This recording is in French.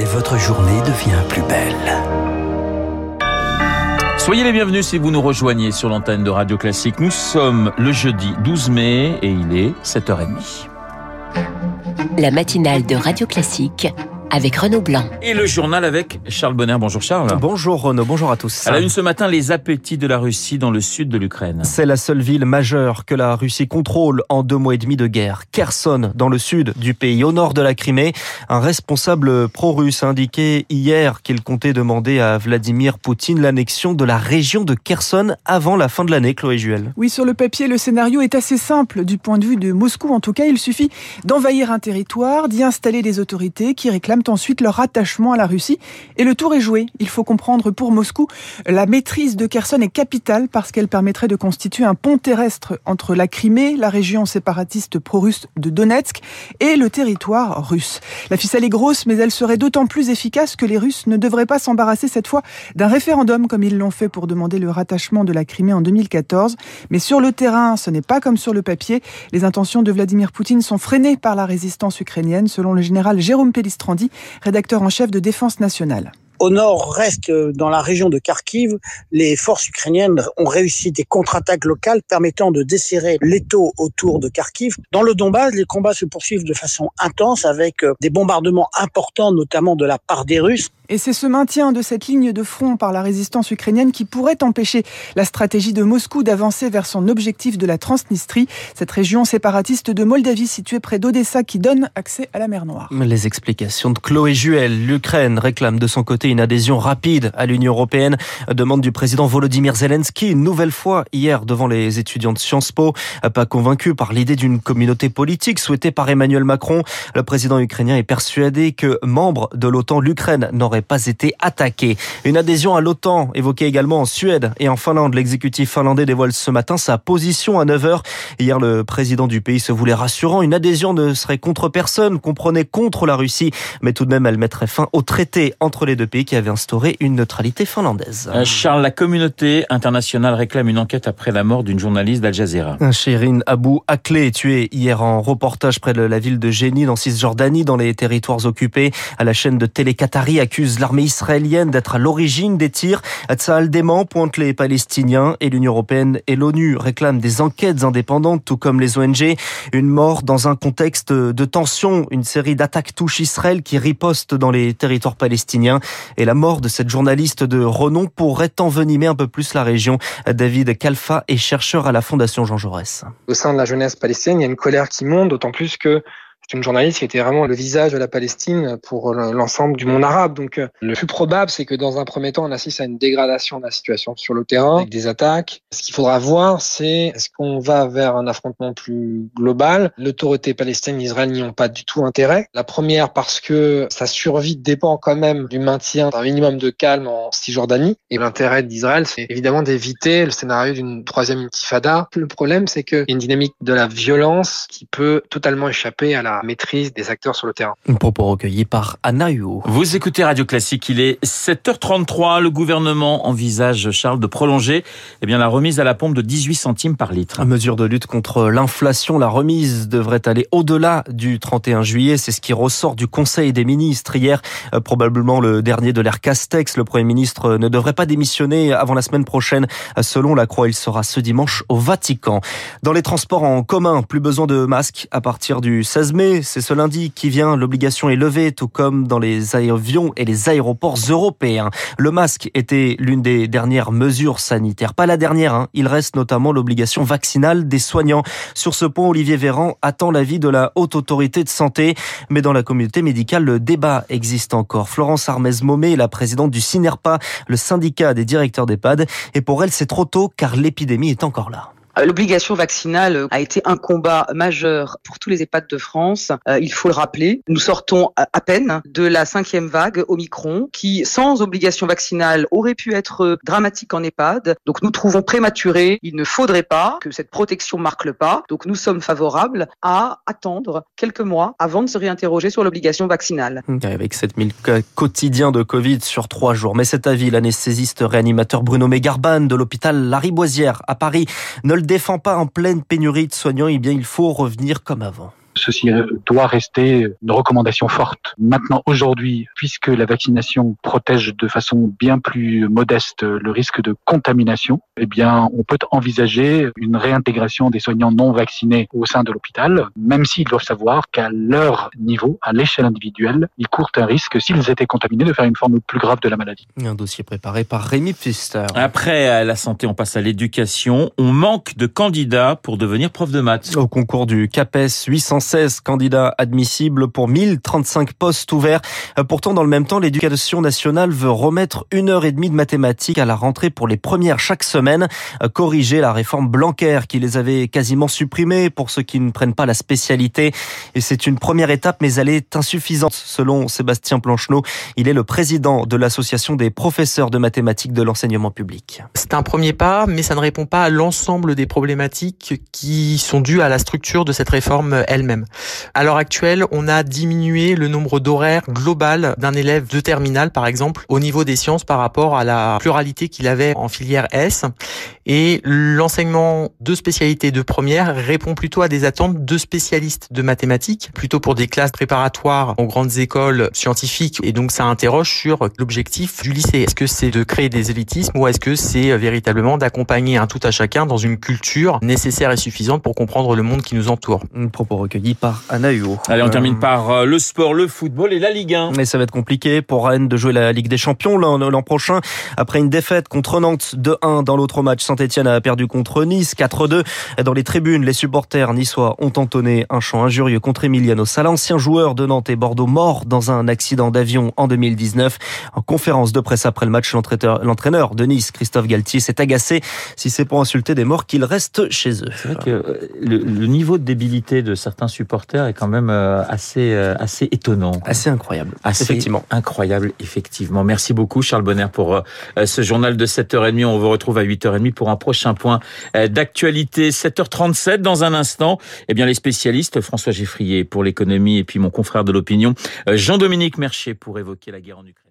et votre journée devient plus belle. Soyez les bienvenus si vous nous rejoignez sur l'antenne de Radio Classique. Nous sommes le jeudi 12 mai et il est 7h30. La matinale de Radio Classique avec Renaud Blanc. Et le journal avec Charles Bonner. Bonjour Charles. Bonjour Renaud, bonjour à tous. À la une ce matin, les appétits de la Russie dans le sud de l'Ukraine. C'est la seule ville majeure que la Russie contrôle en deux mois et demi de guerre. Kherson, dans le sud du pays, au nord de la Crimée. Un responsable pro-russe a indiqué hier qu'il comptait demander à Vladimir Poutine l'annexion de la région de Kherson avant la fin de l'année, Chloé Juel. Oui, sur le papier, le scénario est assez simple. Du point de vue de Moscou, en tout cas, il suffit d'envahir un territoire, d'y installer des autorités qui réclament ensuite leur attachement à la Russie. Et le tour est joué. Il faut comprendre pour Moscou, la maîtrise de Kherson est capitale parce qu'elle permettrait de constituer un pont terrestre entre la Crimée, la région séparatiste pro-russe de Donetsk, et le territoire russe. La ficelle est grosse, mais elle serait d'autant plus efficace que les Russes ne devraient pas s'embarrasser cette fois d'un référendum comme ils l'ont fait pour demander le rattachement de la Crimée en 2014. Mais sur le terrain, ce n'est pas comme sur le papier. Les intentions de Vladimir Poutine sont freinées par la résistance ukrainienne, selon le général Jérôme Pellistrandi, rédacteur en chef de Défense nationale. Au nord-est, dans la région de Kharkiv, les forces ukrainiennes ont réussi des contre-attaques locales permettant de desserrer l'étau autour de Kharkiv. Dans le Donbass, les combats se poursuivent de façon intense avec euh, des bombardements importants, notamment de la part des Russes. Et c'est ce maintien de cette ligne de front par la résistance ukrainienne qui pourrait empêcher la stratégie de Moscou d'avancer vers son objectif de la Transnistrie, cette région séparatiste de Moldavie située près d'Odessa qui donne accès à la mer Noire. Les explications de Chloé Juel. L'Ukraine réclame de son côté une adhésion rapide à l'Union européenne. Demande du président Volodymyr Zelensky une nouvelle fois hier devant les étudiants de Sciences Po. Pas convaincu par l'idée d'une communauté politique souhaitée par Emmanuel Macron. Le président ukrainien est persuadé que membre de l'OTAN, l'Ukraine n'aurait pas été attaqué. Une adhésion à l'OTAN évoquée également en Suède et en Finlande. L'exécutif finlandais dévoile ce matin sa position à 9h. Hier, le président du pays se voulait rassurant. Une adhésion ne serait contre personne, comprenait contre la Russie, mais tout de même, elle mettrait fin au traité entre les deux pays qui avait instauré une neutralité finlandaise. Euh, Charles, la communauté internationale réclame une enquête après la mort d'une journaliste d'Al Jazeera. Shirin Abou Akleh, tuée hier en reportage près de la ville de Génie, dans Cisjordanie, dans les territoires occupés. À la chaîne de télé Qatari accuse l'armée israélienne d'être à l'origine des tirs. Tzahal dément, pointe les Palestiniens et l'Union européenne et l'ONU réclament des enquêtes indépendantes, tout comme les ONG. Une mort dans un contexte de tension. Une série d'attaques touche Israël qui riposte dans les territoires palestiniens. Et la mort de cette journaliste de renom pourrait envenimer un peu plus la région. David Kalfa est chercheur à la Fondation Jean Jaurès. Au sein de la jeunesse palestinienne, il y a une colère qui monte, d'autant plus que c'est une journaliste qui était vraiment le visage de la Palestine pour l'ensemble du monde arabe. Donc, euh, le plus probable, c'est que dans un premier temps, on assiste à une dégradation de la situation sur le terrain, avec des attaques. Ce qu'il faudra voir, c'est est-ce qu'on va vers un affrontement plus global. L'autorité palestinienne et Israël n'y ont pas du tout intérêt. La première, parce que sa survie dépend quand même du maintien d'un minimum de calme en Cisjordanie. Et l'intérêt d'Israël, c'est évidemment d'éviter le scénario d'une troisième intifada. Le problème, c'est qu'il y a une dynamique de la violence qui peut totalement échapper à la maîtrise des acteurs sur le terrain. Un propos recueilli par Anna Huot. Vous écoutez Radio Classique, il est 7h33. Le gouvernement envisage, Charles, de prolonger eh bien, la remise à la pompe de 18 centimes par litre. À mesure de lutte contre l'inflation, la remise devrait aller au-delà du 31 juillet. C'est ce qui ressort du Conseil des ministres. Hier, euh, probablement le dernier de l'ère Castex, le Premier ministre ne devrait pas démissionner avant la semaine prochaine. Selon la Croix, il sera ce dimanche au Vatican. Dans les transports en commun, plus besoin de masques à partir du 16 mai c'est ce lundi qui vient, l'obligation est levée, tout comme dans les avions et les aéroports européens. Le masque était l'une des dernières mesures sanitaires. Pas la dernière, hein. il reste notamment l'obligation vaccinale des soignants. Sur ce point, Olivier Véran attend l'avis de la Haute Autorité de Santé, mais dans la communauté médicale, le débat existe encore. Florence Armez-Momé, la présidente du CINERPA, le syndicat des directeurs d'EHPAD, et pour elle, c'est trop tôt car l'épidémie est encore là. Euh, l'obligation vaccinale a été un combat majeur pour tous les EHPAD de France. Euh, il faut le rappeler. Nous sortons à peine de la cinquième vague Omicron, qui, sans obligation vaccinale, aurait pu être dramatique en EHPAD. Donc nous trouvons prématuré. Il ne faudrait pas que cette protection marque le pas. Donc nous sommes favorables à attendre quelques mois avant de se réinterroger sur l'obligation vaccinale. Avec 7000 cas quotidiens de Covid sur trois jours. Mais cet avis, l'anesthésiste réanimateur Bruno Mégarban de l'hôpital Lariboisière à Paris ne le défend pas en pleine pénurie de soignants, eh bien il faut revenir comme avant. Ceci doit rester une recommandation forte. Maintenant, aujourd'hui, puisque la vaccination protège de façon bien plus modeste le risque de contamination, eh bien, on peut envisager une réintégration des soignants non vaccinés au sein de l'hôpital, même s'ils doivent savoir qu'à leur niveau, à l'échelle individuelle, ils courent un risque, s'ils étaient contaminés, de faire une forme plus grave de la maladie. Un dossier préparé par Rémi Pfister. Après la santé, on passe à l'éducation. On manque de candidats pour devenir prof de maths. Au concours du CAPES, 816 candidats admissibles pour 1035 postes ouverts. Pourtant, dans le même temps, l'éducation nationale veut remettre une heure et demie de mathématiques à la rentrée pour les premières chaque semaine, corriger la réforme Blanquer qui les avait quasiment supprimées pour ceux qui ne prennent pas la spécialité. Et c'est une première étape, mais elle est insuffisante selon Sébastien Plancheneau. Il est le président de l'association des professeurs de mathématiques de l'enseignement public. C'est un premier pas, mais ça ne répond pas à l'ensemble des problématiques qui sont dues à la structure de cette réforme elle-même. À l'heure actuelle, on a diminué le nombre d'horaires global d'un élève de terminale, par exemple, au niveau des sciences par rapport à la pluralité qu'il avait en filière S. Et l'enseignement de spécialité de première répond plutôt à des attentes de spécialistes de mathématiques, plutôt pour des classes préparatoires aux grandes écoles scientifiques. Et donc ça interroge sur l'objectif du lycée. Est-ce que c'est de créer des élitismes ou est-ce que c'est véritablement d'accompagner un tout à chacun dans une culture nécessaire et suffisante pour comprendre le monde qui nous entoure? Recueilli par Anna Huot. Allez, on termine par euh, le sport, le football et la Ligue 1. Mais ça va être compliqué pour Rennes de jouer la Ligue des Champions l'an prochain. Après une défaite contre Nantes 2-1 dans l'autre match, Saint-Etienne a perdu contre Nice 4-2. Dans les tribunes, les supporters niçois ont entonné un chant injurieux contre Emiliano Sala, ancien joueur de Nantes et Bordeaux mort dans un accident d'avion en 2019. En conférence de presse après le match, l'entraîneur de Nice, Christophe Galtier, s'est agacé si c'est pour insulter des morts qu'il reste chez eux. C'est vrai que euh, le, le, niveau de débilité de certains supporters est quand même euh, assez, euh, assez étonnant. Assez incroyable. Assez effectivement. Incroyable, effectivement. Merci beaucoup, Charles Bonner, pour ce journal de 7h30. On vous retrouve à 8h30 pour un prochain point d'actualité. 7h37 dans un instant. Eh bien, les spécialistes, François Geffrier pour l'économie et puis mon confrère de l'opinion, Jean-Dominique Mercier pour évoquer la guerre en Ukraine.